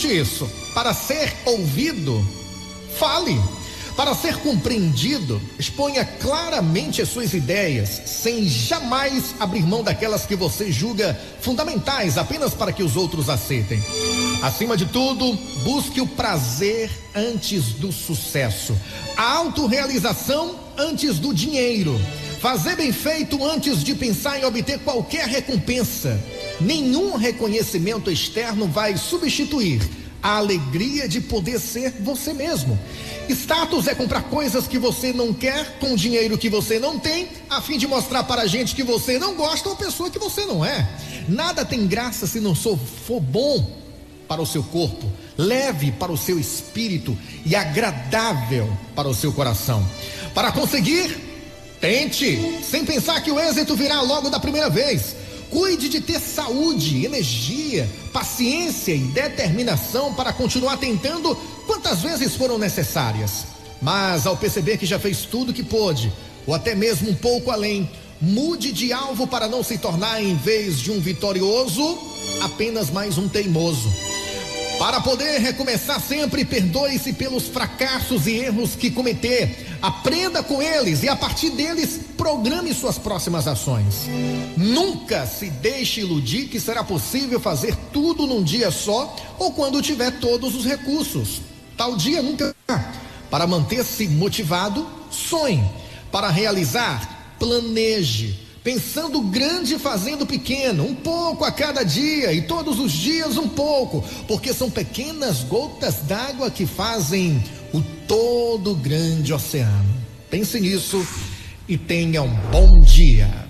Escute isso: para ser ouvido, fale. Para ser compreendido, exponha claramente as suas ideias, sem jamais abrir mão daquelas que você julga fundamentais apenas para que os outros aceitem. Acima de tudo, busque o prazer antes do sucesso, a autorrealização antes do dinheiro, fazer bem feito antes de pensar em obter qualquer recompensa. Nenhum reconhecimento externo vai substituir a alegria de poder ser você mesmo. Status é comprar coisas que você não quer com dinheiro que você não tem, a fim de mostrar para a gente que você não gosta ou pessoa que você não é. Nada tem graça se não for bom para o seu corpo, leve para o seu espírito e agradável para o seu coração. Para conseguir, tente, sem pensar que o êxito virá logo da primeira vez. Cuide de ter saúde, energia, paciência e determinação para continuar tentando quantas vezes foram necessárias. Mas ao perceber que já fez tudo que pôde, ou até mesmo um pouco além, mude de alvo para não se tornar, em vez de um vitorioso, apenas mais um teimoso. Para poder recomeçar sempre, perdoe-se pelos fracassos e erros que cometer. Aprenda com eles e a partir deles programe suas próximas ações. Nunca se deixe iludir que será possível fazer tudo num dia só ou quando tiver todos os recursos. Tal dia nunca. Para manter-se motivado, sonhe. Para realizar, planeje pensando grande fazendo pequeno, um pouco a cada dia e todos os dias um pouco, porque são pequenas gotas d'água que fazem o todo grande oceano. Pense nisso e tenha um bom dia.